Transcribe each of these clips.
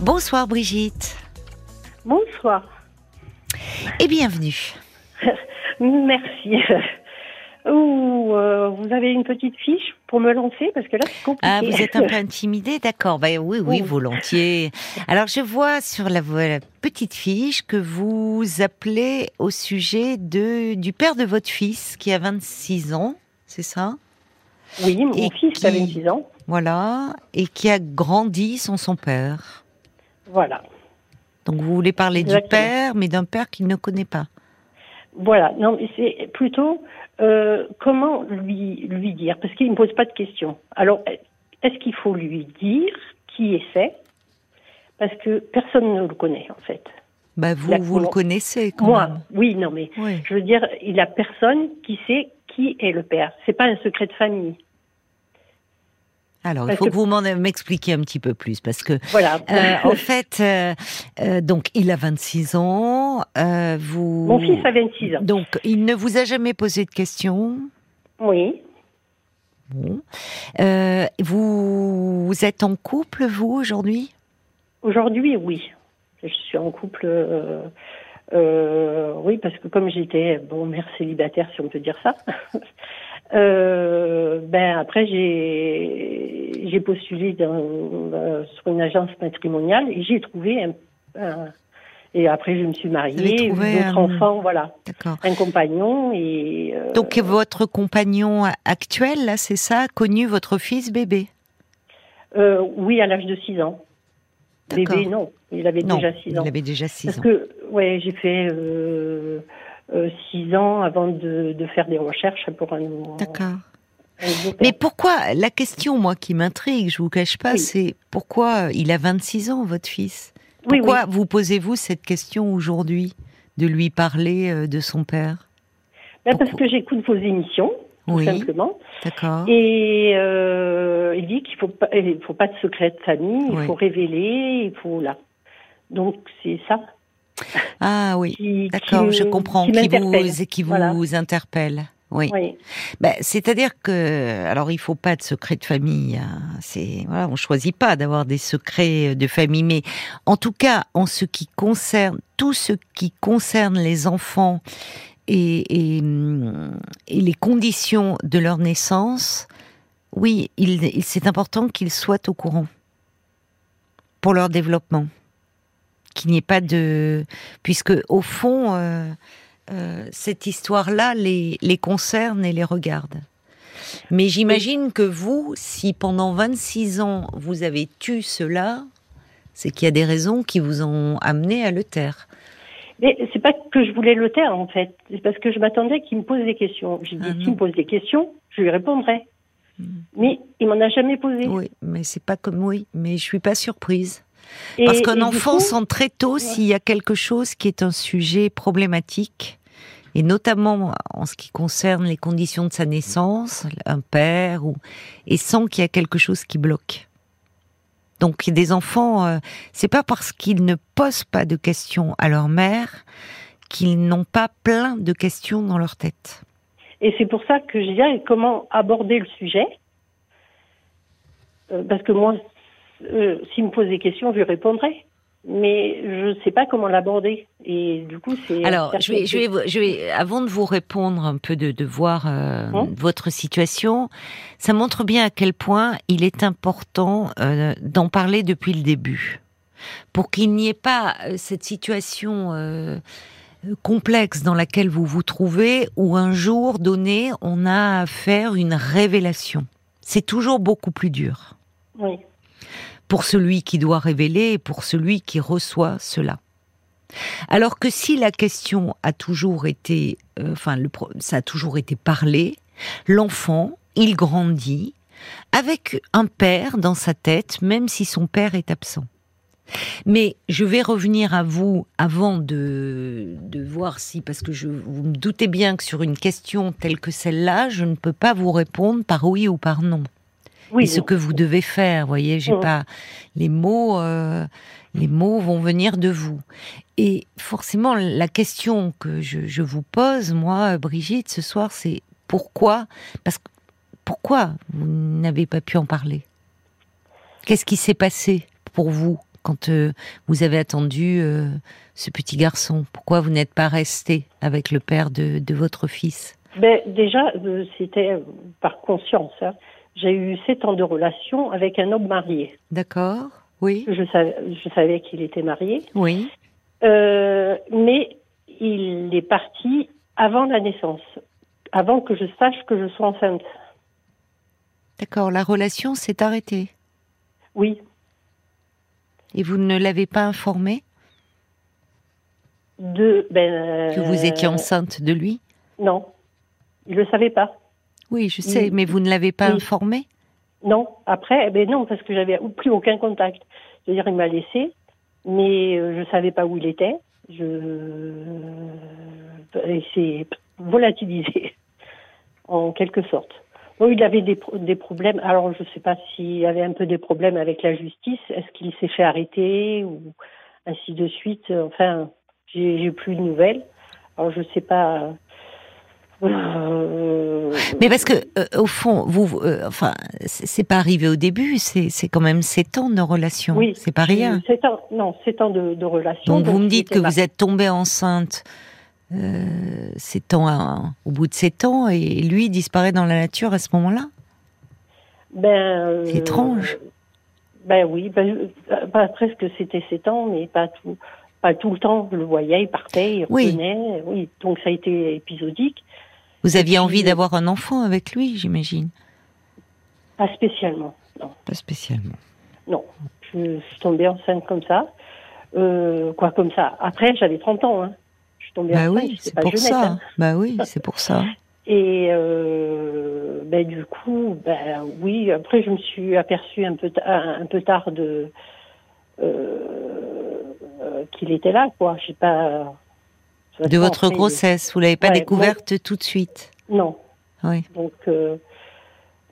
Bonsoir Brigitte. Bonsoir. Et bienvenue. Merci. Ou euh, vous avez une petite fiche pour me lancer parce que là c'est compliqué. Ah, vous êtes un peu intimidée, d'accord. Bah, oui, oui, volontiers. Alors je vois sur la, la, petite fiche que vous appelez au sujet de du père de votre fils qui a 26 ans, c'est ça? Oui, mon fils a 26 ans. Voilà, et qui a grandi sans son père. Voilà. Donc vous voulez parler du père, mais d'un père qu'il ne connaît pas. Voilà, non, mais c'est plutôt euh, comment lui, lui dire? Parce qu'il ne me pose pas de questions. Alors, est-ce qu'il faut lui dire qui est Parce que personne ne le connaît, en fait. Bah vous, vous le connaissez quand Moi, même. oui, non, mais je veux dire, il n'y a personne qui sait qui est le père. C'est pas un secret de famille. Alors, il faut que, vous m'expliquiez un petit peu plus parce que, voilà. Euh, en fait, euh, euh, donc il a 26 ans. vous. Mon fils a 26 ans. Donc, il ne vous a jamais posé de questions? Oui. Bon. vous, vous êtes en couple, vous, aujourd'hui? Aujourd'hui, oui. Je suis en couple. oui, parce que comme j'étais bon mère célibataire, si on peut dire ça, Euh, ben après j'ai j'ai postulé dans, euh, sur une agence matrimoniale et j'ai trouvé un, et après je me suis mariée, d'autres enfants, voilà, un compagnon et euh, donc votre compagnon actuel là c'est ça, connu votre fils bébé? Euh, Oui à l'âge de 6 ans. Bébé non, il avait déjà 6 ans. Il avait déjà 6 ans. Parce que ouais j'ai fait euh, six ans avant de, faire des recherches pour un. D'accord. Mais pourquoi La question, moi, qui m'intrigue, je vous cache pas, c'est pourquoi il a 26 ans, votre fils? Pourquoi vous posez-vous cette question aujourd'hui de lui parler euh, de son père? Ben, Parce que j'écoute vos émissions, tout simplement. D'accord. Et euh, il dit qu'il faut pas, il faut pas de secret de famille, il faut révéler, il faut là. Donc c'est ça. Ah oui, d'accord, je comprends, qui, vous, qui vous interpelle. Oui. Ben, c'est-à-dire que, alors il faut pas de secret de famille. Hein. C'est voilà, on choisit pas d'avoir des secrets de famille, mais en tout cas, en ce qui concerne tout ce qui concerne les enfants et, et, les conditions de leur naissance, oui, il c'est important qu'ils soient au courant pour leur développement qu'il n'y ait pas de... Puisque au fond, euh, euh, cette histoire-là les, les concerne et les regarde. Mais j'imagine que vous, si pendant 26 ans vous avez tu cela, c'est qu'il y a des raisons qui vous ont amené à le taire. Mais c'est pas que je voulais le taire en fait, c'est parce que je m'attendais qu'il me pose des questions. J'ai dit ah s'il me pose des questions, je lui répondrai. Hmm. Mais il m'en a jamais posé. Oui, mais c'est pas comme oui, mais je suis pas surprise. Parce qu'un enfant sent très tôt s'il y a quelque chose qui est un sujet problématique, et notamment en ce qui concerne les conditions de sa naissance, un père, ou, et sent qu'il y a quelque chose qui bloque. Donc des enfants, euh, c'est pas parce qu'ils ne posent pas de questions à leur mère qu'ils n'ont pas plein de questions dans leur tête. Et c'est pour ça que je dirais comment aborder le sujet. Euh, parce que moi, euh, s'il me pose des questions, je lui répondrai. Mais je ne sais pas comment l'aborder. Et du coup, c'est. Alors, je vais, je, vais, je vais, avant de vous répondre un peu, de, de voir euh, hein votre situation, ça montre bien à quel point il est important euh, d'en parler depuis le début. Pour qu'il n'y ait pas cette situation complexe dans laquelle vous vous trouvez, où un jour donné, on a à faire une révélation. C'est toujours beaucoup plus dur. Oui pour celui qui doit révéler et pour celui qui reçoit cela. Alors que si la question a toujours été, euh, enfin, ça a toujours été parlé, l'enfant, il grandit avec un père dans sa tête, même si son père est absent. Mais je vais revenir à vous avant de, voir si, parce que vous me doutez bien que sur une question telle que celle-là, je ne peux pas vous répondre par oui ou par non oui, ce que vous devez faire. Voyez, j'ai mm. pas les mots. Euh, les mots vont venir de vous. Et forcément, la question que je, vous pose, moi, Brigitte, ce soir, c'est pourquoi Parce que pourquoi vous n'avez pas pu en parler? Qu'est-ce qui s'est passé pour vous quand euh, vous avez attendu euh, ce petit garçon? Pourquoi vous n'êtes pas resté avec le père de, votre fils? Ben, Déjà, c'était par conscience. Hein. J'ai eu sept ans de relation avec un homme marié. D'accord, oui. Je savais, je savais qu'il était marié. Oui. mais il est parti avant la naissance, avant que je sache que je sois enceinte. D'accord, la relation s'est arrêtée Oui. Et vous ne l'avez pas informé? De, ben, Que vous étiez enceinte de lui? Non, il ne le savait pas. Oui, je sais, mais vous ne l'avez pas informé? Non, après, eh ben non, parce que j'avais plus aucun contact. C'est-à-dire, il m'a laissé, mais euh, je ne savais pas où il était. Je... Et c'est volatilisé, en quelque sorte. Bon, il avait des, des problèmes. Alors, je ne sais pas s'il avait un peu des problèmes avec la justice. Est-ce qu'il s'est fait arrêter ou ainsi de suite? Enfin, j'ai plus de nouvelles. Alors, je ne sais pas. Euh, Mais parce que euh, au fond, vous, euh, enfin, c'est pas arrivé au début. C'est quand même sept ans de relation. Oui, c'est pas rien. Sept ans, non, sept ans de, de relation. Donc, vous me dites que vous êtes tombée enceinte euh, ans au bout de sept ans et lui disparaît dans la nature à ce moment-là ben, C'est étrange. Ben oui, ben, presque c'était sept ans, mais pas tout, pas tout le temps. Je le voyais, il partait, il revenait. Oui. donc ça a été épisodique. Vous aviez envie d'avoir un enfant avec lui, j'imagine Pas spécialement, non. Pas spécialement. Non, je, suis tombée enceinte comme ça. Euh, quoi comme ça. Après, j'avais 30 ans. Hein bah oui, c'est pour ça. Hein. Bah oui, c'est pour ça. Et euh, ben, du coup, ben oui. Après, je me suis aperçue un peu un, peu tard de euh, qu'il était là, quoi. Je sais pas. De votre grossesse, vous l'avez pas découverte tout de suite. Non. Oui. Donc. Euh,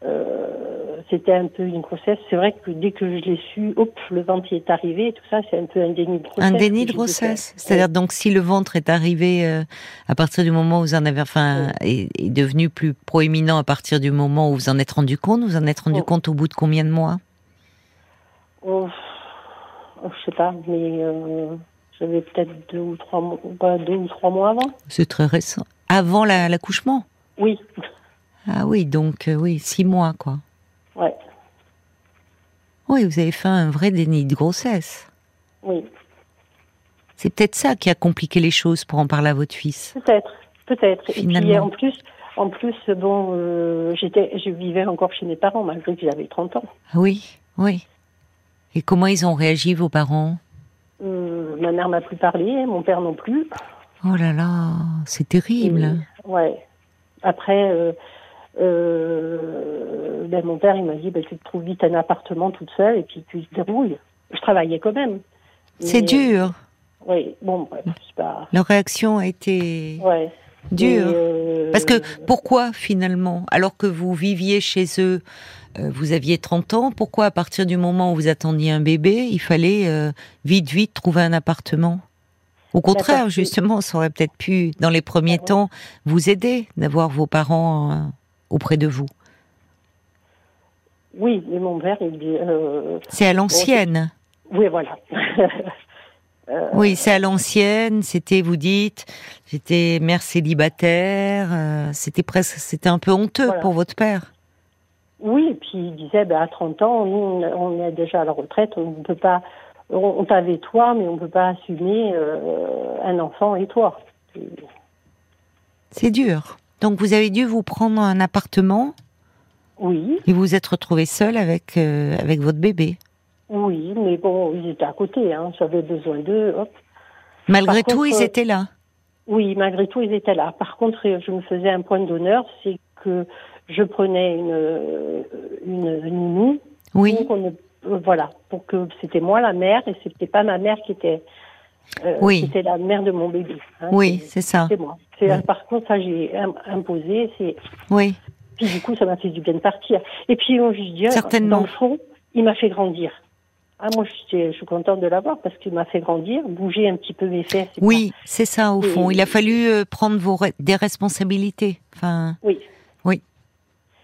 euh, c'était un peu une grossesse. C'est vrai que dès que je l'ai su, hop, le ventre est arrivé, tout ça, c'est un peu un déni de grossesse. Un déni de grossesse. C'est-à-dire donc si le ventre est arrivé euh, à partir du moment où vous en avez, enfin, est, devenu plus proéminent à partir du moment où vous en êtes rendu compte, vous en êtes rendu compte au bout de combien de mois? Oh, oh, Je sais pas, mais euh, j'avais peut-être deux ou trois mois, deux ou trois mois avant. C'est très récent. Avant l'accouchement. oui. Ah oui, donc euh, oui, six mois, quoi. Ouais. Oui, vous avez fait un vrai déni de grossesse. Oui. C'est peut-être ça qui a compliqué les choses pour en parler à votre fils. Peut-être, peut-être. Et puis en plus, en plus, bon, euh, j'étais, je vivais encore chez mes parents malgré que j'avais 30 ans. Oui, oui. Et comment ils ont réagi vos parents? Euh, Ma mère m'a plus parlé, mon père non plus. Oh là là, c'est terrible. ouais. Après, euh, ben mon père, il m'a dit, ben, tu te trouves vite un appartement toute seule et puis tu te débrouilles. Je travaillais quand même. C'est dur. Oui, bon, bref, c'est pas... Leur réaction a été ouais. dure. Euh, Parce que pourquoi finalement, alors que vous viviez chez eux, euh, vous aviez 30 ans, pourquoi à partir du moment où vous attendiez un bébé, il fallait euh, vite, vite trouver un appartement? Au contraire, justement, ça aurait peut-être pu, dans les premiers ah temps, vous aider d'avoir vos parents auprès de vous Oui, mais mon père, il dit. Euh, c'est à l'ancienne. oui, voilà. Euh, oui, c'est à l'ancienne. C'était, vous dites, j'étais mère célibataire. Euh, c'était presque, c'était un peu honteux pour votre père. Oui, et puis il disait, ben, à 30 ans, nous, on est déjà à la retraite, on ne peut pas, on, t'avait toi, mais on ne peut pas assumer un enfant et toi. C'est dur. Donc vous avez dû vous prendre un appartement Oui. Et vous vous êtes retrouvé seul avec, euh, avec votre bébé Oui, mais bon, ils étaient à côté, hein. j'avais besoin d'eux. Malgré tout, ils euh, étaient là Oui, malgré tout, ils étaient là. Par contre, je me faisais un point d'honneur, c'est que je prenais une, une, nounou. Oui. voilà, pour que c'était moi la mère et c'était pas ma mère qui était euh, oui. C'était la mère de mon bébé. Hein, oui, c'est ça. C'est moi. Par contre, ça, j'ai imposé. C'est. Oui. Puis du coup, ça m'a fait du bien de partir. Et puis, je dis, Certainement. dans le fond, il m'a fait grandir. Ah, moi, je suis contente de l'avoir parce qu'il m'a fait grandir, bouger un petit peu mes fesses. Oui, c'est ça, au fond. Il a fallu euh, prendre vos des responsabilités. Enfin... Oui.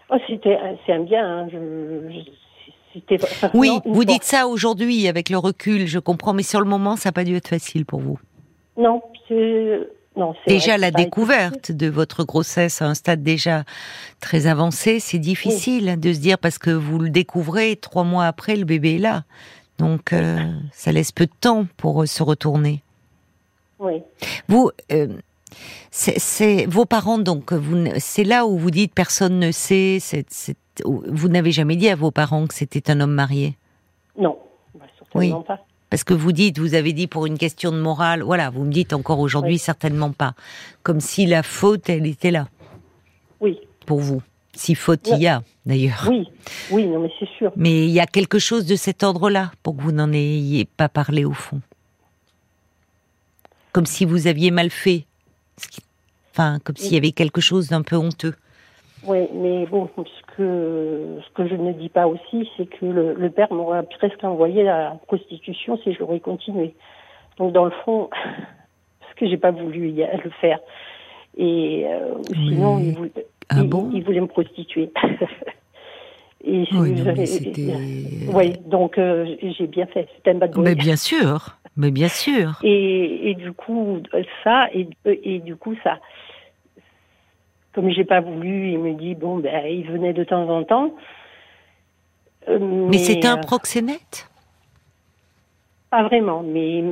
Oh, c'était, c'est un bien. Hein. Je, Oui, vous dites ça aujourd'hui avec le recul, je comprends, mais sur le moment, ça n'a pas dû être facile pour vous. Non, non, déjà la découverte de votre grossesse à un stade déjà très avancé, c'est difficile de se dire parce que vous le découvrez trois mois après le bébé est là, donc euh, ça laisse peu de temps pour euh, se retourner. Oui. Vous, euh, c'est vos parents donc c'est là où vous dites personne ne sait. vous n'avez jamais dit à vos parents que c'était un homme marié? Non, bah, certainement pas. Parce que vous dites, vous avez dit pour une question de morale, voilà, vous me dites encore aujourd'hui certainement pas. Comme si la faute, elle était là. Oui. Pour vous. Si faute il y a, d'ailleurs. Oui, oui, non, mais c'est sûr. Mais il y a quelque chose de cet ordre-là pour que vous n'en ayez pas parlé au fond. Comme si vous aviez mal fait. Enfin, comme s'il y avait quelque chose d'un peu honteux. Oui, mais bon, ce que, ce que je ne dis pas aussi, c'est que le, père m'aurait presque envoyé la prostitution si j'aurais continué. Donc, dans le fond, parce que j'ai pas voulu le faire. Et euh, sinon, il voulait, ah il, voulait me prostituer. Et oui, oui, donc euh, j'ai bien fait. C'était un bad boy. Mais bien sûr, mais bien sûr. Et, et du coup, ça, et, et du coup, ça, comme j'ai pas voulu, il me dit bon ben il venait de temps en temps. Euh, mais, c'était un euh, proxénète? Pas vraiment, mais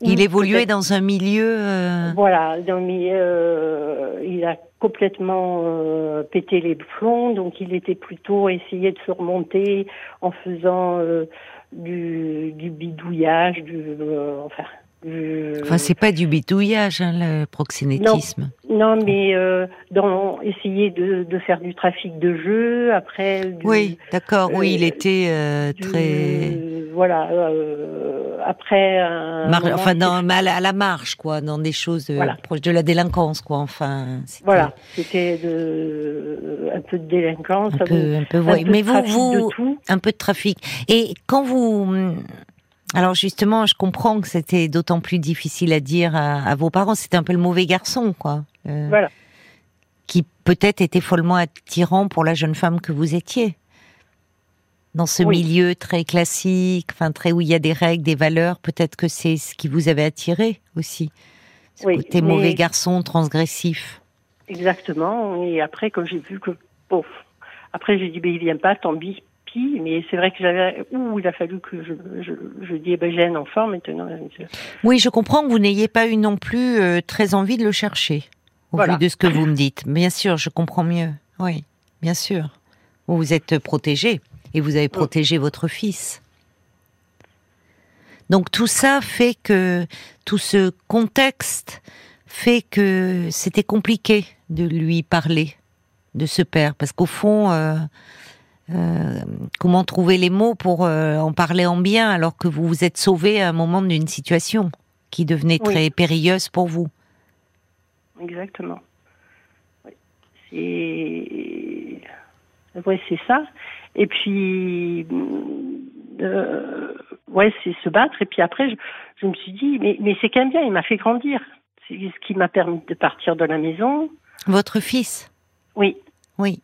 il évoluait dans un milieu. Euh, voilà, dans milieu, il a complètement pété les plombs, donc il était plutôt essayé de se remonter en faisant du, du, bidouillage, du, enfin euh, enfin, c'est pas du bitouillage, hein, le proxénétisme. Non, mais euh, dans essayer de, de, faire du trafic de jeux, après. oui, d'accord. oui, il euh, était très. voilà. après. enfin, dans, à la marche, quoi, dans des choses proches de la délinquance, quoi. Enfin. Voilà, c'était un peu de délinquance, un peu, un peu, un peu mais vous, vous, un peu de trafic. Et quand vous alors justement, je comprends que c'était d'autant plus difficile à dire à, vos parents. C'était un peu le mauvais garçon, quoi. Euh, voilà. Qui peut-être était follement attirant pour la jeune femme que vous étiez. Dans ce milieu très classique, enfin très où il y a des règles, des valeurs, peut-être que c'est ce qui vous avait attiré aussi. Ce oui, côté mauvais garçon, transgressif. Exactement. Et après, quand j'ai vu que, bon, après j'ai dit, ben il vient pas, tant pis, mais c'est vrai que j'avais, ouh, il a fallu que je, je, je dis, ben, j'ai un enfant maintenant. Oui, je comprends que vous n'ayez pas eu non plus euh, très envie de le chercher, au vu de ce que vous me dites. Bien sûr, je comprends mieux. Oui, bien sûr. Vous vous êtes protégé et vous avez mm. protégé votre fils. Donc tout ça fait que tout ce contexte fait que c'était compliqué de lui parler de ce père parce qu'au fond euh, euh, comment trouver les mots pour euh, en parler en bien alors que vous vous êtes sauvé à un moment d'une situation qui devenait très périlleuse pour vous? Exactement. C'est ouais, c'est ça. Et puis euh, ouais, c'est se battre. Et puis après, je, je me suis dit, mais, mais c'est quand même bien. Il m'a fait grandir. C'est ce qui m'a permis de partir de la maison. Votre fils? Oui. Oui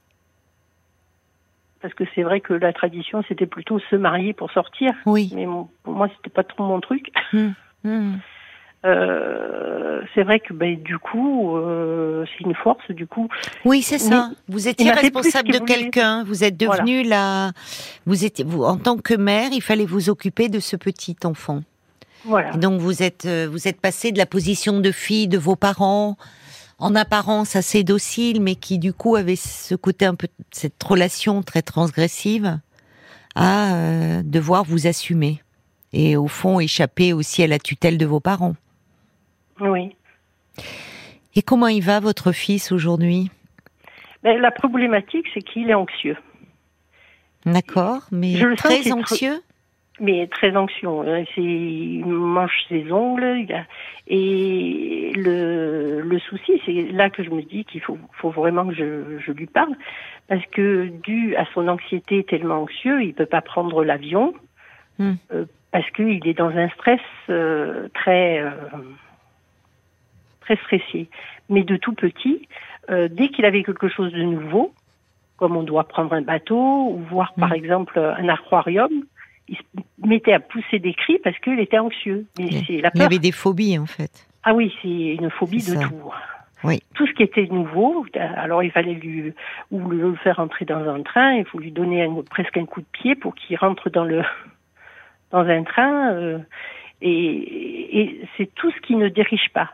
parce que c'est vrai que la tradition c'était plutôt se marier pour sortir. Oui. Mais pour moi c'était pas trop mon truc. Hum, hum. Euh, c'est vrai que ben, du coup, euh, c'est une force du coup. Oui, c'est ça. vous étiez responsable de quelqu'un. Vous êtes devenu la. Vous étiez vous en tant que mère, il fallait vous occuper de ce petit enfant. Voilà. donc vous êtes euh, vous êtes passé de la position de fille de vos parents en apparence assez docile, mais qui du coup avait ce côté un peu cette relation très transgressive, à euh, devoir vous assumer et au fond échapper aussi à la tutelle de vos parents. Oui. Et comment il va votre fils aujourd'hui? Ben, La problématique, c'est qu'il est anxieux. D'accord, mais très anxieux? Mais très anxieux. Il mange ses ongles. Et le, le souci, c'est là que je me dis qu'il faut, faut vraiment que je, je lui parle. Parce que dû à son anxiété tellement anxieux, il peut pas prendre l'avion. Hmm. Euh, parce qu'il est dans un stress euh, très, euh, très stressé. Mais de tout petit, dès qu'il avait quelque chose de nouveau, comme on doit prendre un bateau ou voir par mm. exemple un aquarium, il se mettait à pousser des cris parce qu'il était anxieux. Mais c'est la peur. Il avait des phobies en fait. Ah oui, c'est une phobie de tout. Oui. Tout ce qui était nouveau, alors il fallait lui ou le faire entrer dans un train, il faut lui donner presque un coup de pied pour qu'il rentre dans le dans un train. Euh, et, et c'est tout ce qui ne dirige pas.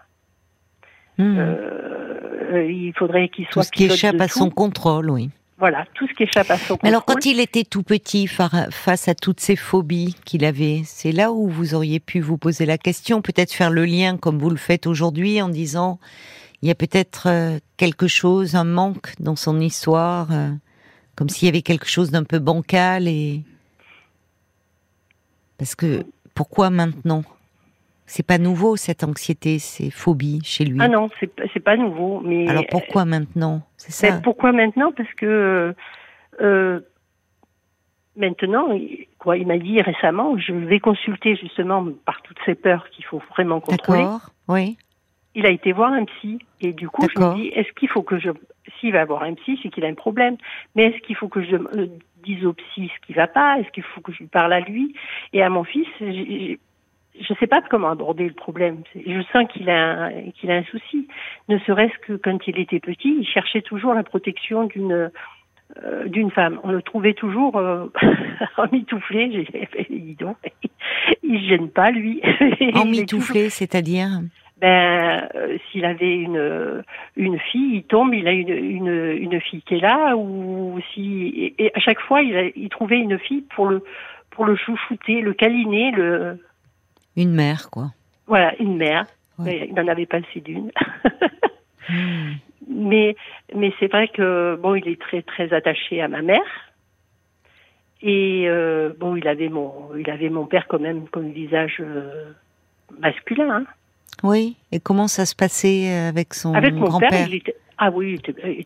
Hmm. Euh, il faudrait qu'il soit tout ce qui échappe à son contrôle, oui. Voilà, tout ce qui échappe à son contrôle. Alors, quand il était tout petit, face à toutes ces phobies qu'il avait, c'est là où vous auriez pu vous poser la question, peut-être faire le lien comme vous le faites aujourd'hui en disant, il y a peut-être euh, quelque chose, un manque dans son histoire, euh, comme s'il y avait quelque chose d'un peu bancal et parce que pourquoi maintenant? C'est pas nouveau cette anxiété, ces phobies chez lui? Ah non, c'est c'est pas nouveau. Mais alors pourquoi maintenant? C'est ça? Ben, pourquoi maintenant? Parce que euh, maintenant, quoi, il m'a dit récemment, je vais consulter justement par toutes ces peurs qu'il faut vraiment contrôler. D'accord. Oui. Il a été voir un psy et du coup je me dis est-ce qu'il faut que je s'il va voir un psy c'est qu'il a un problème mais est-ce qu'il faut que je euh, dise au psy ce qui va pas est-ce qu'il faut que je lui parle à lui? Et à mon fils je ne sais pas comment aborder le problème. Je sens qu'il a qu'il a un souci. Ne serait-ce que quand il était petit, il cherchait toujours la protection d'une euh, d'une femme. On le trouvait toujours euh, emmitouflé. J'ai fait, dis donc, il se gêne pas lui. Emmitouflé, c'est-à-dire ben euh, s'il avait une une fille, il tombe, il a une une, une fille qui est là, ou si et, à chaque fois il, a, il trouvait une fille pour le pour le chouchouter, le câliner, le une mère, quoi. Voilà, une mère. Il n'en avait pas assez d'une. Hmm. Mais, mais c'est vrai que bon, il est très très attaché à ma mère. Et euh, bon, il avait mon, il avait mon père quand même comme visage euh, masculin. Hein. Oui. Et comment ça se passait avec son grand-père? Ah oui,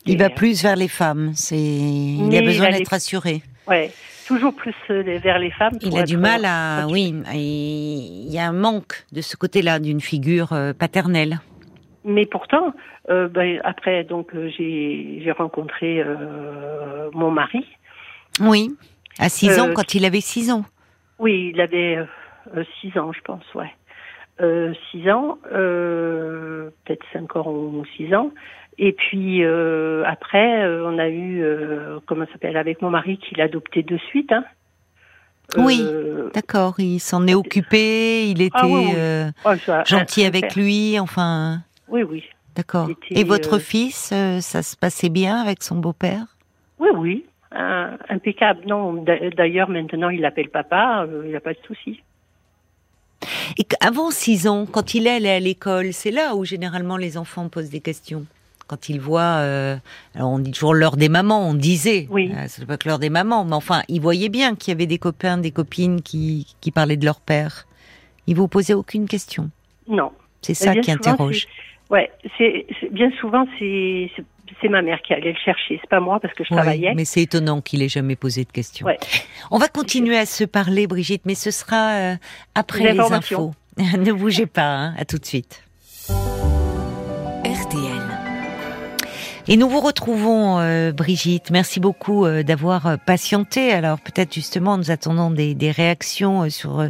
il, va plus vers les femmes. C'est, il a besoin d'être assuré. Ouais toujours plus euh, vers les femmes. Il a du mal à, oui, il y a un manque de ce côté-là d'une figure euh, paternelle. Mais pourtant, euh, ben, après, donc j'ai rencontré mon mari. Oui, à 6 ans, quand il avait 6 ans. Oui, il avait 6 ans, je pense, ouais. 6 ans, peut-être 5 ans ou 6 ans. Et puis euh, après, euh, on a eu, euh, comment s'appelle, avec mon mari qui l'a adopté de suite. Hein. Oui, d'accord. Il s'en est occupé. Il ah était oh, gentil avec lui. Enfin. Oui, oui. D'accord. Et votre fils, ça se passait bien avec son beau-père? Oui, oui. impeccable. Non, d'ailleurs, maintenant, il l'appelle papa. il n'y a pas de souci. Et avant 6 ans, quand il allait à l'école, c'est là où généralement les enfants posent des questions? Quand il voit, euh, alors on dit toujours l'heure des mamans, on disait, oui. Euh, c'est pas que l'heure des mamans, mais enfin, il voyait bien qu'il y avait des copains, des copines qui, qui parlaient de leur père. Il vous posait aucune question. Non. C'est ça qui interroge. Ouais, c'est bien souvent c'est c'est ma mère qui allait le chercher, c'est pas moi parce que je travaillais. Mais c'est étonnant qu'il ait jamais posé de questions. Ouais. On va continuer à se parler, Brigitte, mais ce sera euh, après les, infos. ne bougez pas, hein, à tout de suite. Et nous vous retrouvons, euh, Brigitte. Merci beaucoup euh, d'avoir euh, patienté. Alors peut-être justement, nous attendons des, des réactions sur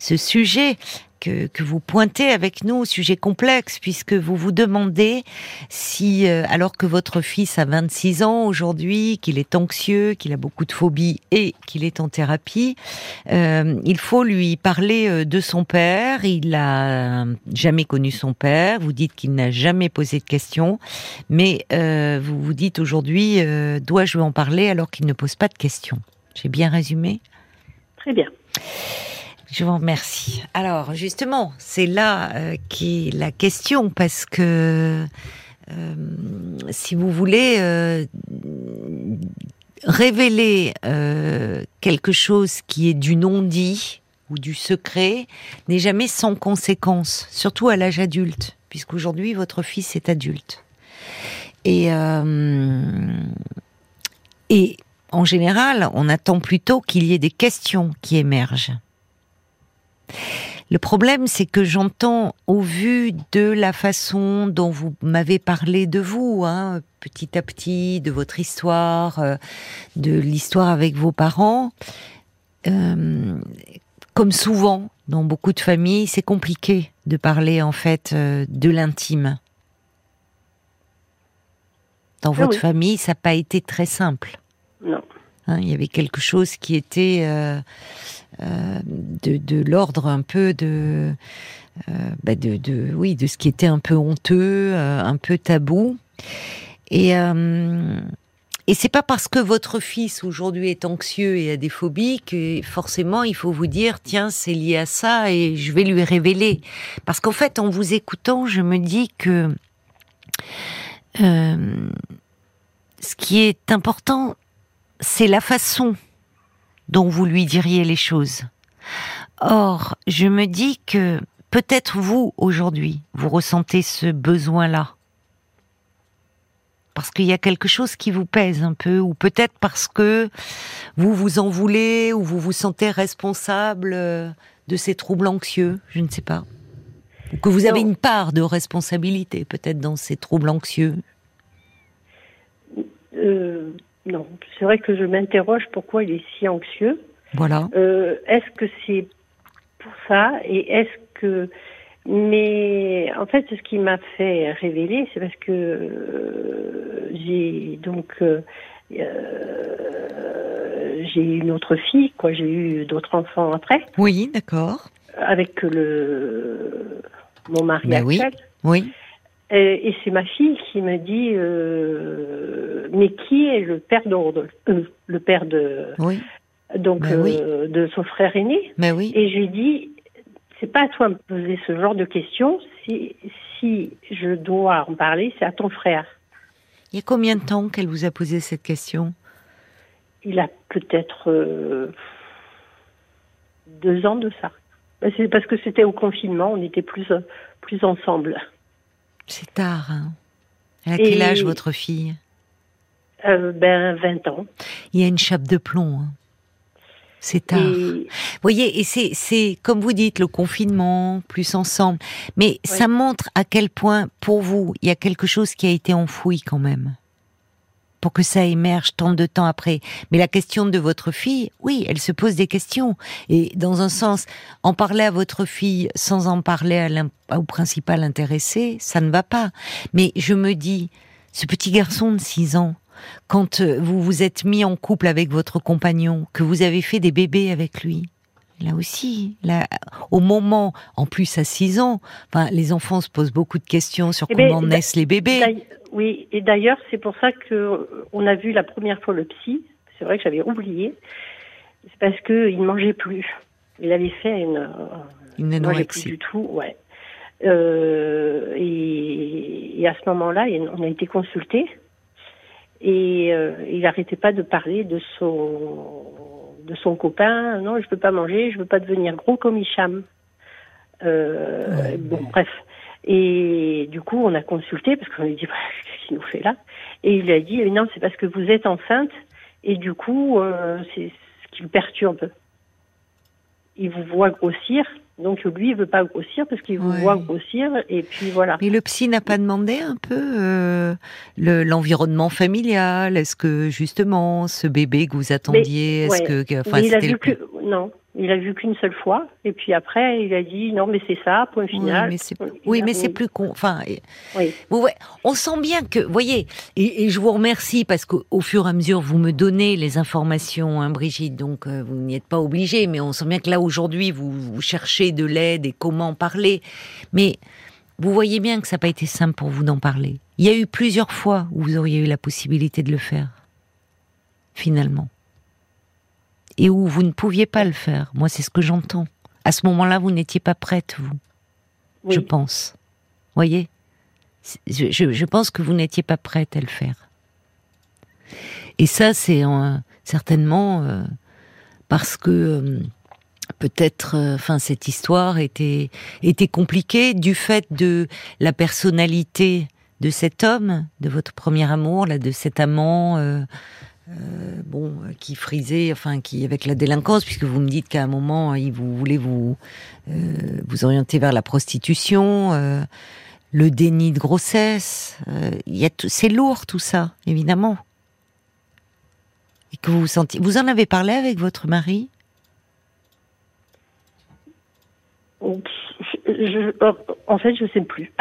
ce sujet que, vous pointez avec nous, sujet complexe, puisque vous vous demandez si, euh, alors que votre fils a 26 ans aujourd'hui, qu'il est anxieux, qu'il a beaucoup de phobies et qu'il est en thérapie, euh, il faut lui parler euh, de son père. Il n'a jamais connu son père. Vous dites qu'il n'a jamais posé de questions, mais vous vous dites aujourd'hui, dois-je lui en parler alors qu'il ne pose pas de questions? J'ai bien résumé? Très bien. Je vous remercie. Alors justement, c'est là euh, qui est la question parce que euh, si vous voulez euh, révéler quelque chose qui est du non-dit ou du secret n'est jamais sans conséquence, surtout à l'âge adulte, puisqu'aujourd'hui votre fils est adulte. Et en général, on attend plutôt qu'il y ait des questions qui émergent. Le problème, c'est que j'entends, au vu de la façon dont vous m'avez parlé de vous, hein, petit à petit, de votre histoire, euh, de l'histoire avec vos parents, euh, comme souvent dans beaucoup de familles, c'est compliqué de parler en fait euh, de l'intime. Dans ah votre famille, ça n'a pas été très simple. Non. Hein, il y avait quelque chose qui était euh, de, l'ordre un peu de, euh, bah de, de, oui, de ce qui était un peu honteux, euh, un peu tabou. Et, et c'est pas parce que votre fils aujourd'hui est anxieux et a des phobies que forcément il faut vous dire tiens c'est lié à ça et je vais lui révéler. Parce qu'en fait en vous écoutant je me dis que ce qui est important c'est la façon dont vous lui diriez les choses. Or, je me dis que peut-être vous, aujourd'hui, vous ressentez ce besoin-là. Parce qu'il y a quelque chose qui vous pèse un peu, ou peut-être parce que vous vous en voulez, ou vous vous sentez responsable euh, de ces troubles anxieux, je ne sais pas. Ou que vous avez une part de responsabilité peut-être dans ces troubles anxieux. Euh, non, c'est vrai que je m'interroge pourquoi il est si anxieux. Voilà. Euh, est-ce que c'est pour ça et est-ce que mais en fait, ce qui m'a fait révéler, c'est parce que euh, j'ai donc euh, j'ai une autre fille, quoi. J'ai eu d'autres enfants après. Oui, d'accord. Avec le mon mari ben actuel. Oui. oui. Et, c'est ma fille qui me dit euh, mais qui est le père d'ordre euh, le père de donc ben euh, de son frère aîné. Mais ben oui. et je lui dis c'est pas à toi de me poser ce genre de questions. Si si je dois en parler c'est à ton frère. Il y a combien de temps qu'elle vous a posé cette question? Il a peut-être deux ans de ça. Ben, c'est parce que c'était au confinement on était plus plus ensemble c'est tard. Hein. Elle a quel âge votre fille? Euh, Ben 20 ans. Il y a une chape de plomb. Hein. C'est tard. Vous voyez, et c'est, c'est, comme vous dites, le confinement, plus ensemble. Mais ça montre à quel point, pour vous, il y a quelque chose qui a été enfoui quand même pour que ça émerge tant de temps après. Mais la question de votre fille, oui, elle se pose des questions. Et dans un sens, en parler à votre fille sans en parler à au principal intéressé, ça ne va pas. Mais je me dis, ce petit garçon de 6 ans, quand euh, vous vous êtes mis en couple avec votre compagnon, que vous avez fait des bébés avec lui, là aussi, là, au moment, en plus à 6 ans, enfin, les enfants se posent beaucoup de questions sur eh ben, comment naissent les bébés. Oui, et d'ailleurs, c'est pour ça que euh, on a vu la première fois le psy. C'est vrai que j'avais oublié. C'est parce que il ne mangeait plus. Il avait fait une. Euh, une plus du tout, ouais. Euh, et, à ce moment-là, on a été consulté et il n'arrêtait pas de parler de son de son copain. Non, je peux pas manger, je veux pas devenir gros comme Hicham. bon, bref. Et du coup, on a consulté parce qu'on lui dit bah, qu'est-ce qu'il nous fait là? Et il a dit non, c'est parce que vous êtes enceinte et du coup, euh, c'est ce qui le perturbe. Il vous voit grossir, donc lui, il veut pas grossir parce qu'il vous voit grossir et puis voilà. Mais le psy n'a pas demandé un peu euh, l'environnement familial? Est-ce que justement ce bébé que vous attendiez, est-ce que, enfin, il a vu que non, il a vu qu'une seule fois, et puis après, il a dit non, mais c'est ça, point final. Oui, mais c'est plus con. Enfin, oui. on sent bien que, voyez, et, je vous remercie parce qu'au fur et à mesure, vous me donnez les informations, hein, Brigitte, donc euh, vous n'y êtes pas obligée, mais on sent bien que là, aujourd'hui, vous, vous cherchez de l'aide et comment parler. Mais vous voyez bien que ça n'a pas été simple pour vous d'en parler. Il y a eu plusieurs fois où vous auriez eu la possibilité de le faire, finalement et où vous ne pouviez pas le faire. Moi, c'est ce que j'entends. À ce moment-là, vous n'étiez pas prête, vous. Je pense. Voyez? Je, pense que vous n'étiez pas prête à le faire. Et ça, c'est certainement euh, parce que euh, peut-être, euh, enfin, cette histoire était était compliquée du fait de la personnalité de cet homme, de votre premier amour, là, de cet amant bon, qui frisait, enfin, qui avec la délinquance, puisque vous me dites qu'à un moment, il vous voulez vous vous orienter vers la prostitution, le déni de grossesse. il c'est lourd tout ça, évidemment. Et que vous vous sentiez. Vous en avez parlé avec votre mari? En fait, je ne sais plus.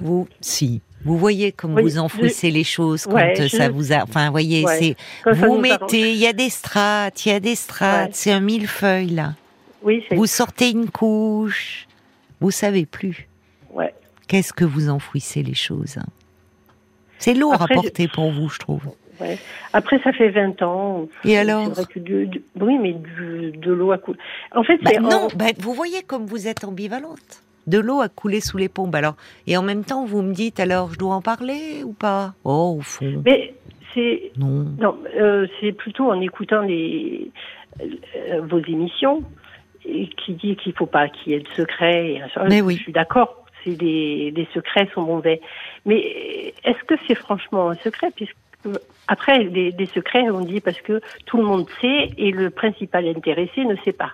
Vous, si. Vous voyez comme vous enfouissez les choses quand euh, ça vous a. Enfin, voyez, c'est. Vous mettez, il y a des strates, il y a des strates, c'est un millefeuille là. Oui, Vous sortez une couche, vous savez plus. Ouais. Qu'est-ce que vous enfouissez les choses hein? C'est lourd à porter pour vous, je trouve. Après, ça fait 20 ans. Et alors? Oui, mais de, l'eau a coulé. En fait, bah non. Bah, vous voyez comme vous êtes ambivalente. De l'eau a coulé sous les pompes. Alors, et en même temps, vous me dites alors, je dois en parler ou pas? Oh, au fond. Mais c'est non. Non, euh, c'est plutôt en écoutant les euh, vos émissions et qui dit qu'il faut pas qu'il y ait de secrets. Mais oui. Je suis d'accord. C'est des, des secrets sont mauvais. Mais est-ce que c'est franchement un secret? Puisque après, des, secrets, on dit parce que tout le monde sait et le principal intéressé ne sait pas.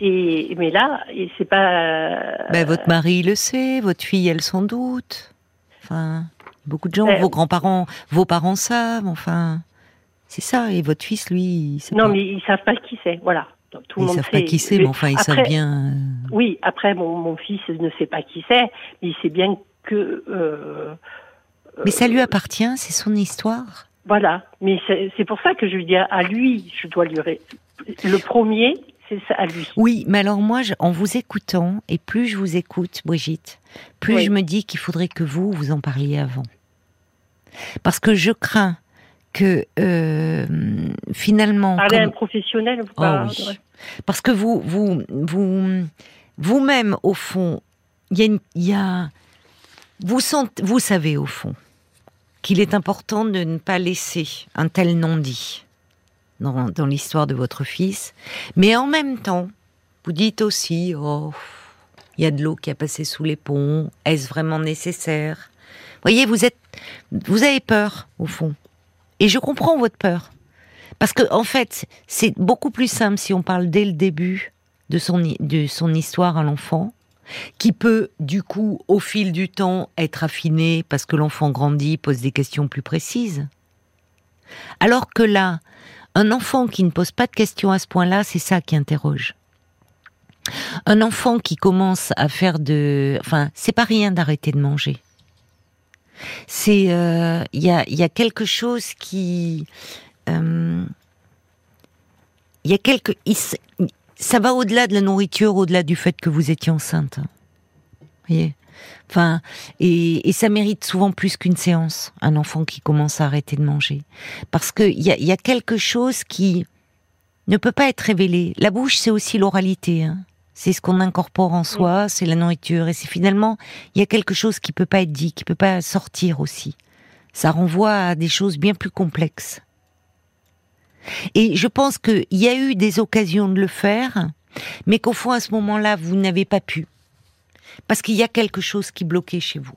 Et mais là, c'est pas. Ben, votre mari le sait, votre fille elle s'en doute. Enfin, beaucoup de gens, ben, vos grands-parents, vos parents savent. Enfin, c'est ça. Et votre fils, lui, non, mais ils savent pas qui c'est. Voilà. tout ils savent pas qui c'est, mais enfin, ils savent bien. Euh, oui, après, mon, mon, fils ne sait pas qui c'est, mais il sait bien que euh, mais ça lui appartient, c'est son histoire. Voilà, mais c'est pour ça que je lui dis à lui, je dois lui. Le premier, c'est à lui. Oui, mais alors moi, en vous écoutant, et plus je vous écoute, Brigitte, plus je me dis qu'il faudrait que vous, vous en parliez avant. Parce que je crains que euh, finalement. Parler à un professionnel ou pas oh Parce que vous, vous, vous, vous-même, au fond, il y a, vous, vous savez au fond qu'il est important de ne pas laisser un tel non-dit dans, l'histoire de votre fils. Mais en même temps, vous dites aussi, oh, il y a de l'eau qui a passé sous les ponts, est-ce vraiment nécessaire? Voyez, vous êtes, vous avez peur au fond, et je comprends votre peur, parce que en fait, c'est beaucoup plus simple si on parle dès le début de son de son histoire à l'enfant, qui peut du coup au fil du temps être affiné parce que l'enfant grandit, pose des questions plus précises. Alors que là, un enfant qui ne pose pas de questions à ce point-là, c'est ça qui interroge. Un enfant qui commence à faire de, enfin, c'est pas rien d'arrêter de manger. C'est, euh, il y, a, quelque chose qui, euh, il y a quelque, ça va au-delà de la nourriture, au-delà du fait que vous étiez enceinte. Vous voyez? Enfin, et, ça mérite souvent plus qu'une séance, un enfant qui commence à arrêter de manger. Parce qu'il y a, y a quelque chose qui ne peut pas être révélé. La bouche, c'est aussi l'oralité. Hein. C'est ce qu'on incorpore en soi, c'est la nourriture. Et c'est finalement, il y a quelque chose qui peut pas être dit, qui peut pas sortir aussi. Ça renvoie à des choses bien plus complexes. Et je pense qu'il y a eu des occasions de le faire, mais qu'au fond, à ce moment-là, vous n'avez pas pu. Parce qu'il y a quelque chose qui bloquait chez vous.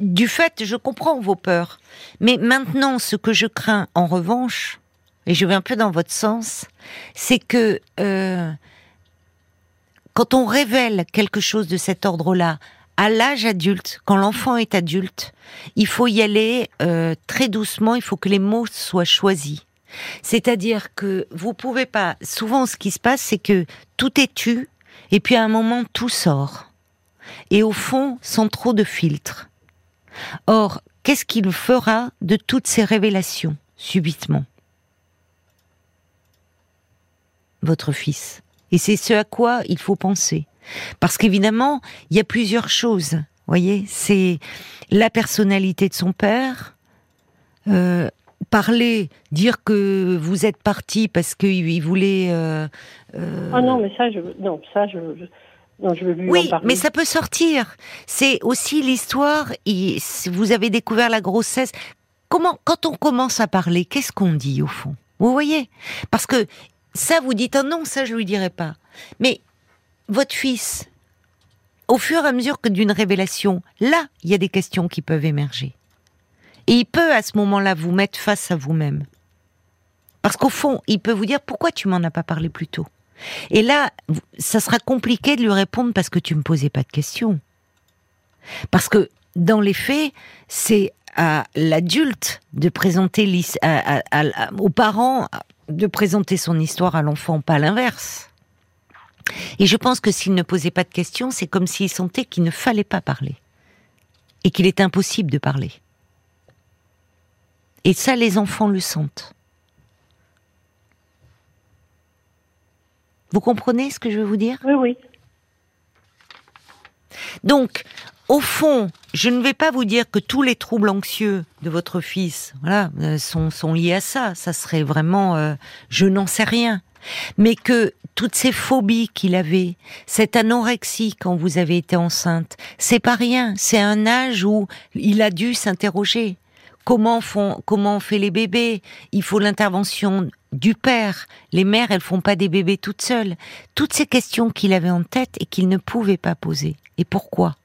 Du fait, je comprends vos peurs. Mais maintenant, ce que je crains, en revanche, et je vais un peu dans votre sens, c'est que euh, quand on révèle quelque chose de cet ordre-là, à l'âge adulte, quand l'enfant est adulte, il faut y aller euh, très doucement, il faut que les mots soient choisis. C'est-à-dire que vous pouvez pas. Souvent, ce qui se passe, c'est que tout est tu, et puis à un moment, tout sort. Et au fond, sans trop de filtres. Or, qu'est-ce qu'il fera de toutes ces révélations, subitement? Votre fils. Et c'est ce à quoi il faut penser. Parce qu'évidemment, il y a plusieurs choses. Voyez, c'est la personnalité de son père, euh, parler, dire que vous êtes parti parce qu'il voulait. Euh, Ah non, mais ça, je, non, ça, je, non, je veux lui oui, mais ça peut sortir. C'est aussi l'histoire. Vous avez découvert la grossesse. Comment, quand on commence à parler, qu'est-ce qu'on dit au fond? Vous voyez? Parce que ça, vous dites oh non, ça, je lui dirai pas. Mais votre fils, au fur et à mesure que d'une révélation, là, il y a des questions qui peuvent émerger. Et il peut à ce moment-là vous mettre face à vous-même. Parce qu'au fond, il peut vous dire pourquoi tu m'en as pas parlé plus tôt? Et là, ça sera compliqué de lui répondre parce que tu me posais pas de questions. Parce que dans les faits, c'est à l'adulte de présenter aux parents de présenter son histoire à l'enfant, pas l'inverse. Et je pense que s'il ne posait pas de questions, c'est comme s'il sentait qu'il ne fallait pas parler et qu'il est impossible de parler. Et ça, les enfants le sentent. Vous comprenez ce que je veux vous dire? Oui, oui. Donc, au fond, je ne vais pas vous dire que tous les troubles anxieux de votre fils, voilà, euh, sont, sont liés à ça. Ça serait vraiment, euh, je n'en sais rien. Mais que toutes ces phobies qu'il avait, cette anorexie quand vous avez été enceinte, c'est pas rien. C'est un âge où il a dû s'interroger. Comment font, comment on fait les bébés? Il faut l'intervention du père. Les mères, elles font pas des bébés toutes seules. Toutes ces questions qu'il avait en tête et qu'il ne pouvait pas poser. Et pourquoi?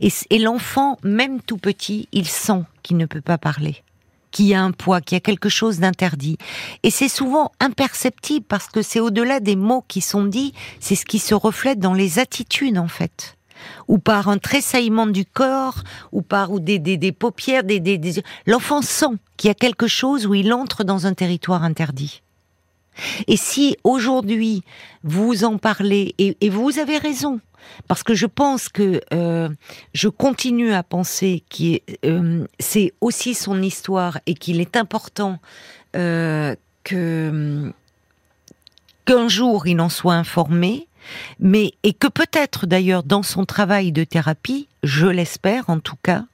Et, l'enfant, même tout petit, il sent qu'il ne peut pas parler qu'il y a un poids, qu'il y a quelque chose d'interdit. Et c'est souvent imperceptible parce que c'est au-delà des mots qui sont dits, c'est ce qui se reflète dans les attitudes en fait ou par un tressaillement du corps, ou par ou des, des, paupières, des, des l'enfant sent qu'il y a quelque chose où il entre dans un territoire interdit. Et si aujourd'hui vous en parlez, et, vous avez raison, parce que je pense que euh, je continue à penser que euh, c'est aussi son histoire et qu'il est important euh, que qu'un jour il en soit informé, mais et que peut-être d'ailleurs dans son travail de thérapie, je l'espère en tout cas,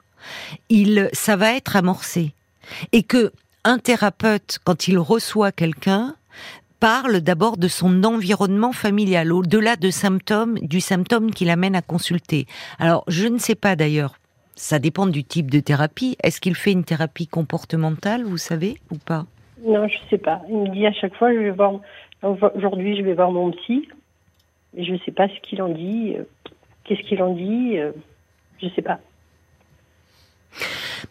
il ça va être amorcé et que un thérapeute quand il reçoit quelqu'un parle d'abord de son environnement familial, au-delà de symptômes, du symptôme qui l'amène à consulter. Alors, je ne sais pas d'ailleurs, ça dépend du type de thérapie. Est-ce qu'il fait une thérapie comportementale, vous savez, ou pas? Non, je ne sais pas. Il me dit à chaque fois, je vais voir, aujourd'hui, je vais voir mon psy. Je ne sais pas ce qu'il en dit. Qu'est-ce qu'il en dit Je ne sais pas.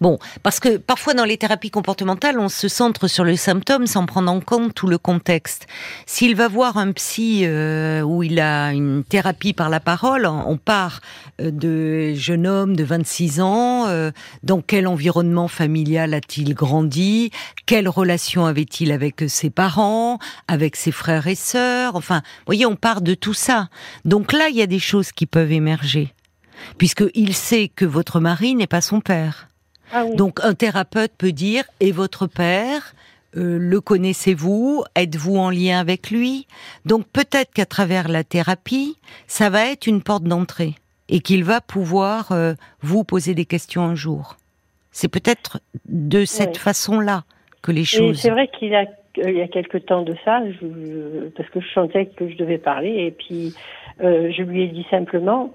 Bon, parce que parfois dans les thérapies comportementales, on se centre sur le symptôme sans prendre en compte tout le contexte. S'il va voir un psy euh, où il a une thérapie par la parole, on part euh, de jeune homme de 26 ans, euh, dans quel environnement familial a-t-il grandi, quelle relation avait-il avec ses parents, avec ses frères et sœurs, enfin, vous voyez, on part de tout ça. Donc là, il y a des choses qui peuvent émerger puisqu'il sait que votre mari n'est pas son père. Ah Donc un thérapeute peut dire et votre père euh, le connaissez-vous? Êtes-vous en lien avec lui? Donc peut-être qu'à travers la thérapie, ça va être une porte d'entrée et qu'il va pouvoir euh, vous poser des questions un jour. C'est peut-être de cette façon-là que les choses. C'est vrai qu'il a il y a quelque temps de ça, parce que je sentais que je devais parler, et puis euh, je lui ai dit simplement,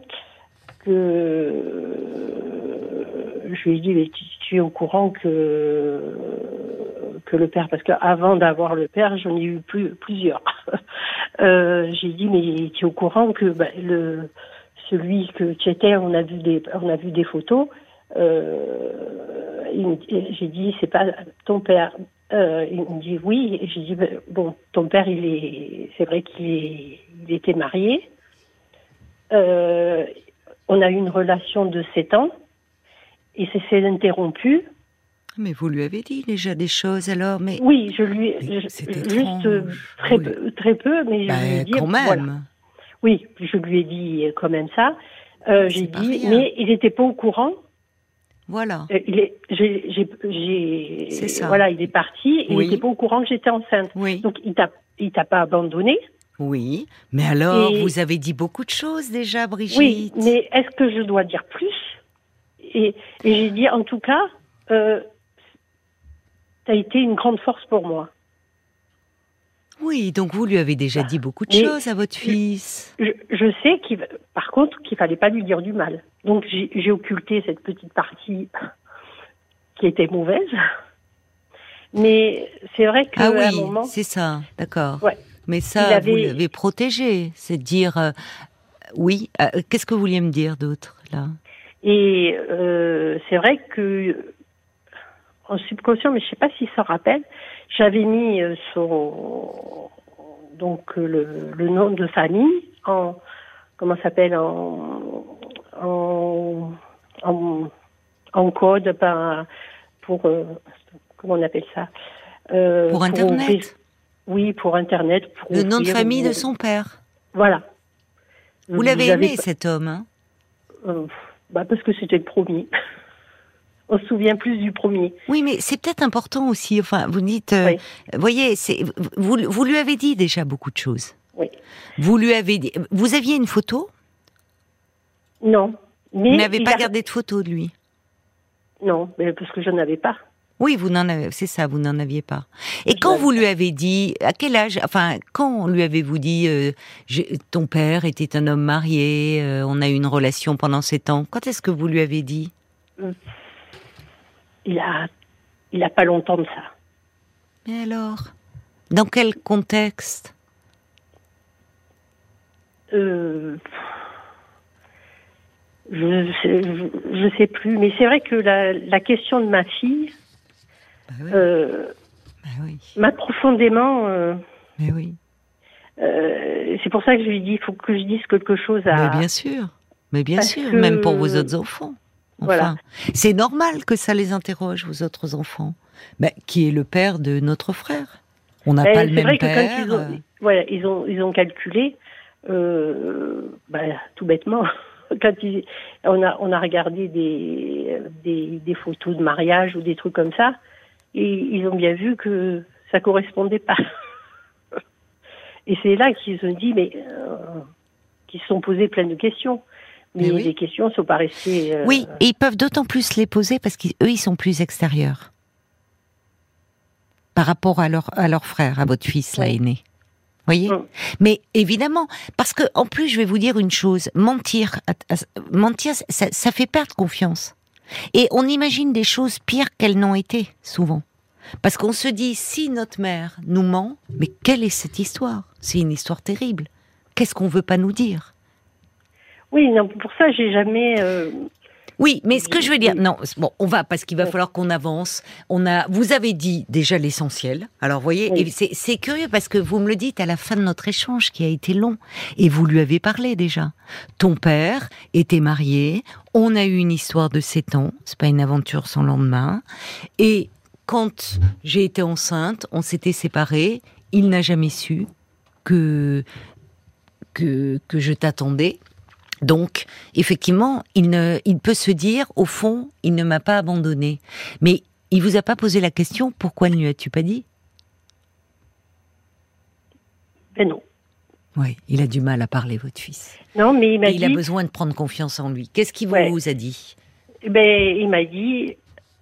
que je lui ai dit, mais tu, es au courant que, que le père, parce qu'avant d'avoir le père, j'en ai eu plus, plusieurs. euh, j'ai dit, mais tu es au courant que bah, le, celui que tu étais, on a vu des, on a vu des photos. Euh, j'ai dit, c'est pas ton père. Euh, il me dit oui. J'ai dit, ben, bon, ton père, il est, c'est vrai qu'il il était marié. Euh, on a eu une relation de 7 ans et c'est s'est interrompu. Mais vous lui avez dit déjà des choses alors, mais oui, je lui juste très peu, très peu, mais je bah, lui ai dit quand même. Oui, je lui ai dit quand même ça. Euh, j'ai dit, mais il n'était pas au courant. Voilà. Euh, il est, j'ai, voilà, il est parti. Il n'était pas au courant que j'étais enceinte. Oui. Donc il t'a, il t'a pas abandonné. Oui, mais alors, vous avez dit beaucoup de choses déjà, Brigitte. Oui, mais est-ce que je dois dire plus? Et, j'ai dit, en tout cas, euh, ça a été une grande force pour moi. Oui, donc vous lui avez déjà dit beaucoup de choses à votre fils. Je, sais qu'il, par contre, qu'il fallait pas lui dire du mal. Donc j'ai occulté cette petite partie qui était mauvaise. Mais c'est vrai que ah oui, c'est ça, d'accord. Ouais. Mais ça, vous l'avez protégé, c'est dire euh, oui. Euh, qu'est-ce que vous vouliez me dire d'autre là? Et euh, c'est vrai que en subconscient, mais je sais pas s'il s'en rappelle. J'avais mis son donc le, le, nom de famille en comment s'appelle en, en, en code par pour comment on appelle ça? Pour internet? Oui, pour internet. le nom de famille de son père. Voilà. Vous, l'avez aimé cet homme hein bah parce que c'était le premier. On se souvient plus du premier. Oui, mais c'est peut-être important aussi. Enfin, vous dites, euh, voyez, vous, vous lui avez dit déjà beaucoup de choses. Oui. Vous lui avez dit, vous aviez une photo? Non. Mais vous n'avez pas gardé de photo de lui? Non, mais parce que je n'en avais pas. Oui, vous n'en avez, c'est ça, vous n'en aviez pas. Et quand vous lui avez dit, à quel âge, enfin, quand lui avez-vous dit, euh, ton père était un homme marié, euh, on a eu une relation pendant sept ans. Quand est-ce que vous lui avez dit? Il a, il a pas longtemps de ça. Mais alors, dans quel contexte? Euh, je, sais, je, sais plus, mais c'est vrai que la, la question de ma fille bah euh, bah m'a profondément. Euh, mais oui. Euh, c'est pour ça que je lui dis, il faut que je dise quelque chose à. Mais bien sûr, mais bien sûr, même pour vos autres enfants. voilà. C'est normal que ça les interroge, vos autres enfants. Mais qui est le père de notre frère On n'a pas le même père. ils, ont, voilà, ils ont, ils ont calculé, bah, tout bêtement. Quand on a on a regardé des, des, des photos de mariage ou des trucs comme ça, et ils ont bien vu que ça correspondait pas. Et c'est là qu'ils ont dit, mais euh, qu'ils se sont posés plein de questions. Mais, les questions sont pas restées. Euh, oui, et ils peuvent d'autant plus les poser parce qu'eux, ils sont plus extérieurs par rapport à leur à leur frère, à votre fils là aîné. Voyez. Mm. Mais évidemment, parce que en plus, je vais vous dire une chose mentir, mentir, ça, ça fait perdre confiance. Et on imagine des choses pires qu'elles n'ont été, souvent. Parce qu'on se dit, si notre mère nous ment, mais quelle est cette histoire? C'est une histoire terrible. Qu'est-ce qu'on veut pas nous dire? Oui, non, pour ça, j'ai jamais. Euh, oui, mais ce que je veux dire, non, bon, on va parce qu'il va falloir qu'on avance. On a, vous avez dit déjà l'essentiel. Alors, voyez, c'est curieux parce que vous me le dites à la fin de notre échange qui a été long, et vous lui avez parlé déjà. Ton père était marié, on a eu une histoire de sept ans, c'est pas une aventure sans lendemain, et quand j'ai été enceinte, on s'était séparés. Il n'a jamais su que que, que je t'attendais donc, effectivement, il, ne, il peut se dire, au fond, il ne m'a pas abandonné. Mais il vous a pas posé la question, pourquoi ne lui as-tu pas dit? Ben non. Oui, il a du mal à parler, votre fils. Non, mais il m'a dit... Il a besoin de prendre confiance en lui. Qu'est-ce qu'il vous a dit? Ben, Il m'a dit,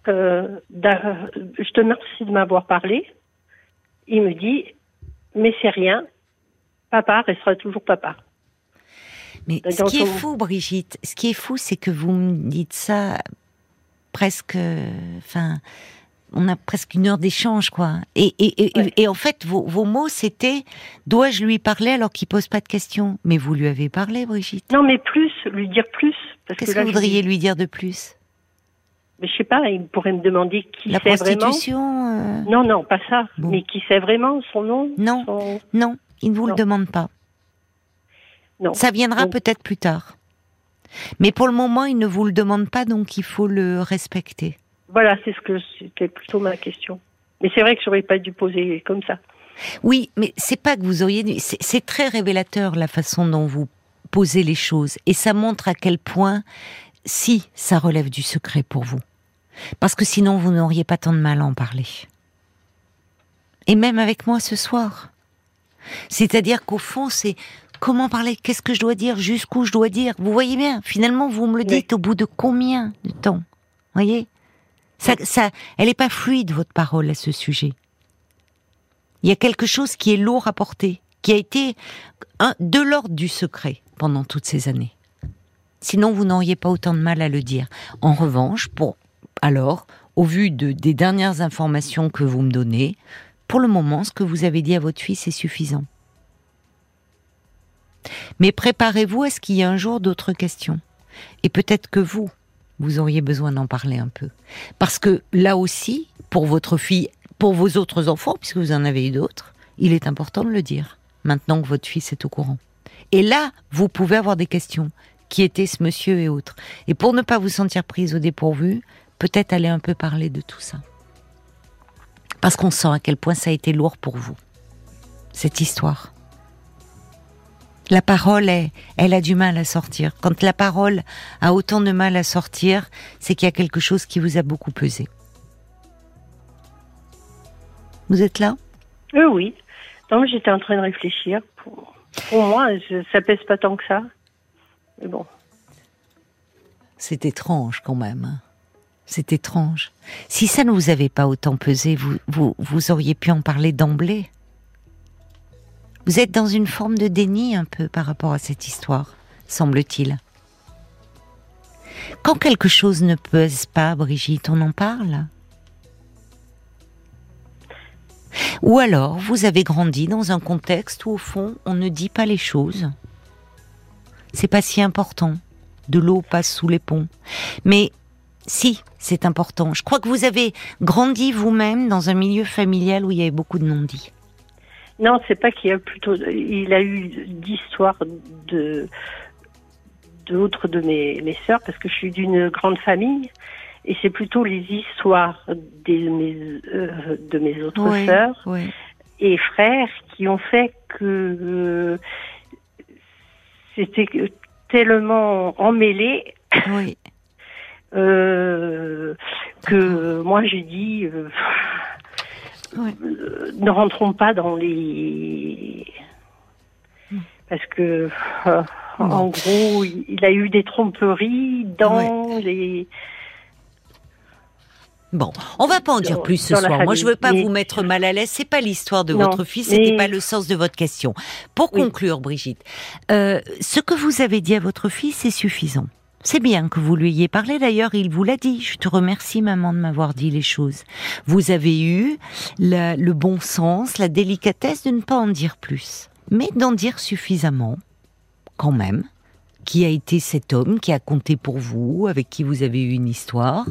euh, je te remercie de m'avoir parlé. Il me dit, mais c'est rien, papa restera toujours papa. Mais ce qui est fou, Brigitte, ce qui est fou, c'est que vous me dites ça presque, enfin, on a presque une heure d'échange, quoi. Et, et, et, en fait, vos, vos mots, c'était dois-je lui parler alors qu'il pose pas de questions? Mais vous lui avez parlé, Brigitte? Non, mais plus, lui dire plus. Qu'est-ce que, vous voudriez lui dire de plus? Mais je sais pas, il pourrait me demander qui c'est vraiment. prostitution euh? Non, non, pas ça. Mais qui c'est vraiment son nom? Non, non, il ne vous le demande pas. Ça viendra peut-être plus tard. Mais pour le moment, il ne vous le demande pas, donc il faut le respecter. Voilà, c'est ce que c'était plutôt ma question. Mais c'est vrai que j'aurais pas dû poser comme ça. Oui, mais c'est pas que vous auriez dû. C'est très révélateur la façon dont vous posez les choses, et ça montre à quel point, si ça relève du secret pour vous, parce que sinon vous n'auriez pas tant de mal à en parler. Et même avec moi ce soir. C'est-à-dire qu'au fond, c'est comment parler, qu'est-ce que je dois dire, jusqu'où je dois dire? Vous voyez bien, finalement, vous me le dites au bout de combien de temps? Voyez? Ça, ça, elle n'est pas fluide votre parole à ce sujet. Il y a quelque chose qui est lourd à porter, qui a été un, de l'ordre du secret pendant toutes ces années. Sinon, vous n'auriez pas autant de mal à le dire. En revanche, pour alors, au vu de, des dernières informations que vous me donnez, pour le moment, ce que vous avez dit à votre fils est suffisant. Mais préparez-vous à ce qu'il y ait un jour d'autres questions. Et peut-être que vous, vous auriez besoin d'en parler un peu. Parce que là aussi, pour votre fille, pour vos autres enfants, puisque vous en avez eu d'autres, il est important de le dire, maintenant que votre fils est au courant. Et là, vous pouvez avoir des questions. Qui était ce monsieur et autres Et pour ne pas vous sentir prise au dépourvu, peut-être aller un peu parler de tout ça. Parce qu'on sent à quel point ça a été lourd pour vous, cette histoire. La parole, est, elle a du mal à sortir. Quand la parole a autant de mal à sortir, c'est qu'il y a quelque chose qui vous a beaucoup pesé. Vous êtes là? Euh, Oui. Non, j'étais en train de réfléchir. Pour, moi, ça pèse pas tant que ça. Mais bon. C'est étrange quand même. Hein. C'est étrange. Si ça ne vous avait pas autant pesé, vous, vous, vous auriez pu en parler d'emblée? Vous êtes dans une forme de déni un peu par rapport à cette histoire, semble-t-il. Quand quelque chose ne pèse pas, Brigitte, on en parle Ou alors, vous avez grandi dans un contexte où, au fond, on ne dit pas les choses. C'est pas si important. De l'eau passe sous les ponts. Mais si, c'est important. Je crois que vous avez grandi vous-même dans un milieu familial où il y avait beaucoup de non-dits. Non, c'est pas qu'il y a plutôt. Il a eu d'histoires de d'autres de mes, mes sœurs parce que je suis d'une grande famille et c'est plutôt les histoires des, mes, euh, de mes autres sœurs et frères qui ont fait que euh, c'était tellement emmêlé oui. euh, que moi j'ai dit euh, euh, ne rentrons pas dans les parce que en gros il a eu des tromperies dans les Bon, on va pas en dire plus ce soir. Moi, je veux pas vous mettre mal à l'aise. C'est pas l'histoire de votre fils. C'était pas le sens de votre question. Pour conclure, Brigitte, euh, ce que vous avez dit à votre fils est suffisant. C'est bien que vous lui ayez parlé. D'ailleurs, il vous l'a dit. Je te remercie, maman, de m'avoir dit les choses. Vous avez eu le bon sens, la délicatesse de ne pas en dire plus, mais d'en dire suffisamment, quand même, qui a été cet homme qui a compté pour vous, avec qui vous avez eu une histoire.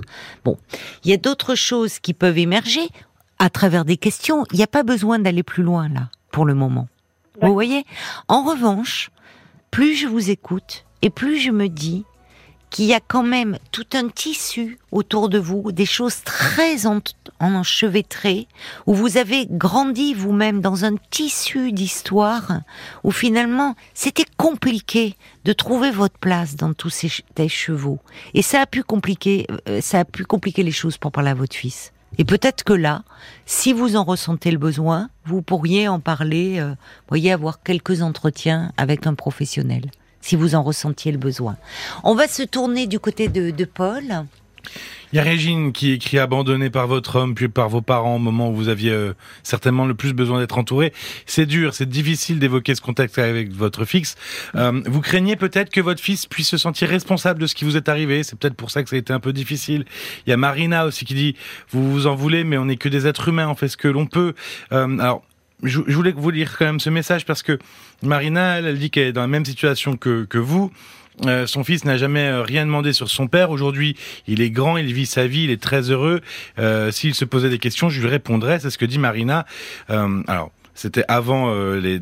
Bon, il y a d'autres choses qui peuvent émerger à travers des questions. Il n'y a pas besoin d'aller plus loin là, pour le moment. Vous voyez? En revanche, plus je vous écoute et plus je me dis qu'il y a quand même tout un tissu autour de vous, des choses très enchevêtrées, où vous avez grandi vous-même dans un tissu d'histoire, où finalement c'était compliqué de trouver votre place dans tous ces chevaux. Et ça a pu compliquer, euh, ça a pu compliquer les choses pour parler à votre fils. Et peut-être que là, si vous en ressentez le besoin, vous pourriez en parler, euh, voyez, avoir quelques entretiens avec un professionnel si vous en ressentiez le besoin. On va se tourner du côté de, Paul. Il y a Régine qui écrit abandonné par votre homme puis par vos parents au moment où vous aviez euh, certainement le plus besoin d'être entouré. C'est dur, c'est difficile d'évoquer ce contact avec votre fils. Euh, vous craignez peut-être que votre fils puisse se sentir responsable de ce qui vous est arrivé. C'est peut-être pour ça que ça a été un peu difficile. Il y a Marina aussi qui dit vous vous en voulez, mais on n'est que des êtres humains, on fait ce que l'on peut. Euh, alors je, voulais vous lire quand même ce message parce que Marina, elle, dit qu'elle est dans la même situation que, que vous. Euh, son fils n'a jamais euh, rien demandé sur son père. Aujourd'hui, il est grand, il vit sa vie, il est très heureux. Euh, S'il se posait des questions, je lui répondrais. C'est ce que dit Marina. Euh, alors, c'était avant euh, les,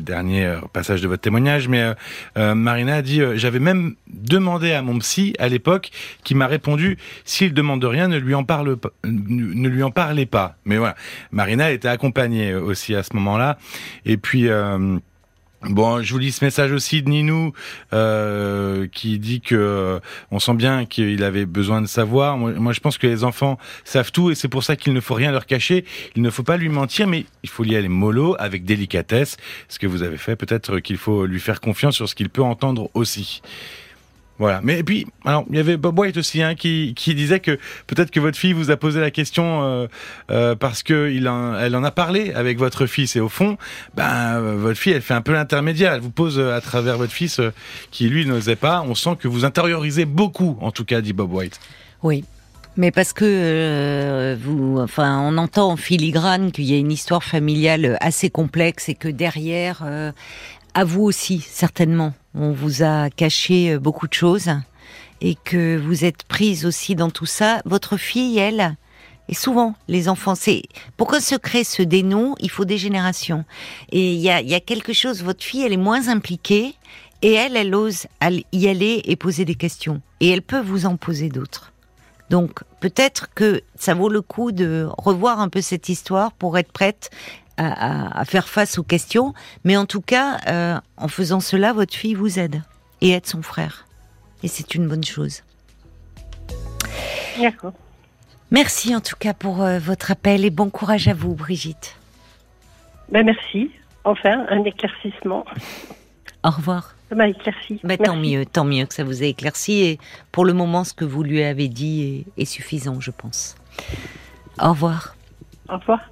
derniers euh, passages de votre témoignage, mais euh, Marina a dit j'avais même demandé à mon psy à l'époque, qui m'a répondu s'il demande rien, ne lui en parle ne lui en parlez pas. Mais voilà, Marina était accompagnée aussi à ce moment-là, et puis. Bon, je vous lis ce message aussi de Ninou euh, qui dit que on sent bien qu'il avait besoin de savoir. Moi, je pense que les enfants savent tout et c'est pour ça qu'il ne faut rien leur cacher. Il ne faut pas lui mentir, mais il faut y aller mollo avec délicatesse. Ce que vous avez fait, peut-être qu'il faut lui faire confiance sur ce qu'il peut entendre aussi. Voilà. Mais puis, alors il y avait Bob White aussi hein, qui, qui disait que peut-être que votre fille vous a posé la question euh, euh, parce que il en, elle en a parlé avec votre fils et au fond, ben votre fille elle fait un peu l'intermédiaire. Elle vous pose à travers votre fils euh, qui lui n'osait pas. On sent que vous intériorisez beaucoup, en tout cas, dit Bob White. Oui. Mais parce que vous, enfin, on entend en filigrane qu'il y a une histoire familiale assez complexe et que derrière, à vous aussi, certainement. On vous a caché euh, beaucoup de choses et que vous êtes prise aussi dans tout ça. Votre fille, elle, Et souvent, les enfants, c'est pour qu'un secret se dénoue, il faut des générations. Et il y a quelque chose. Votre fille, elle est moins impliquée, et elle, elle ose y aller et poser des questions. Et elle peut vous en poser d'autres. Donc peut-être que ça vaut le coup de revoir un peu cette histoire pour être prête à, faire face aux questions. Mais en tout cas, euh, en faisant cela, votre fille vous aide et aide son frère. Et c'est une bonne chose. D'accord. Merci en tout cas pour euh, votre appel et bon courage à vous, Brigitte. Ben merci. Enfin, un éclaircissement. Au revoir. Ça m'a éclairci. Ben, tant mieux, tant mieux que ça vous ait éclairci. Et pour le moment, ce que vous lui avez dit est, est suffisant, je pense. Au revoir. Au revoir.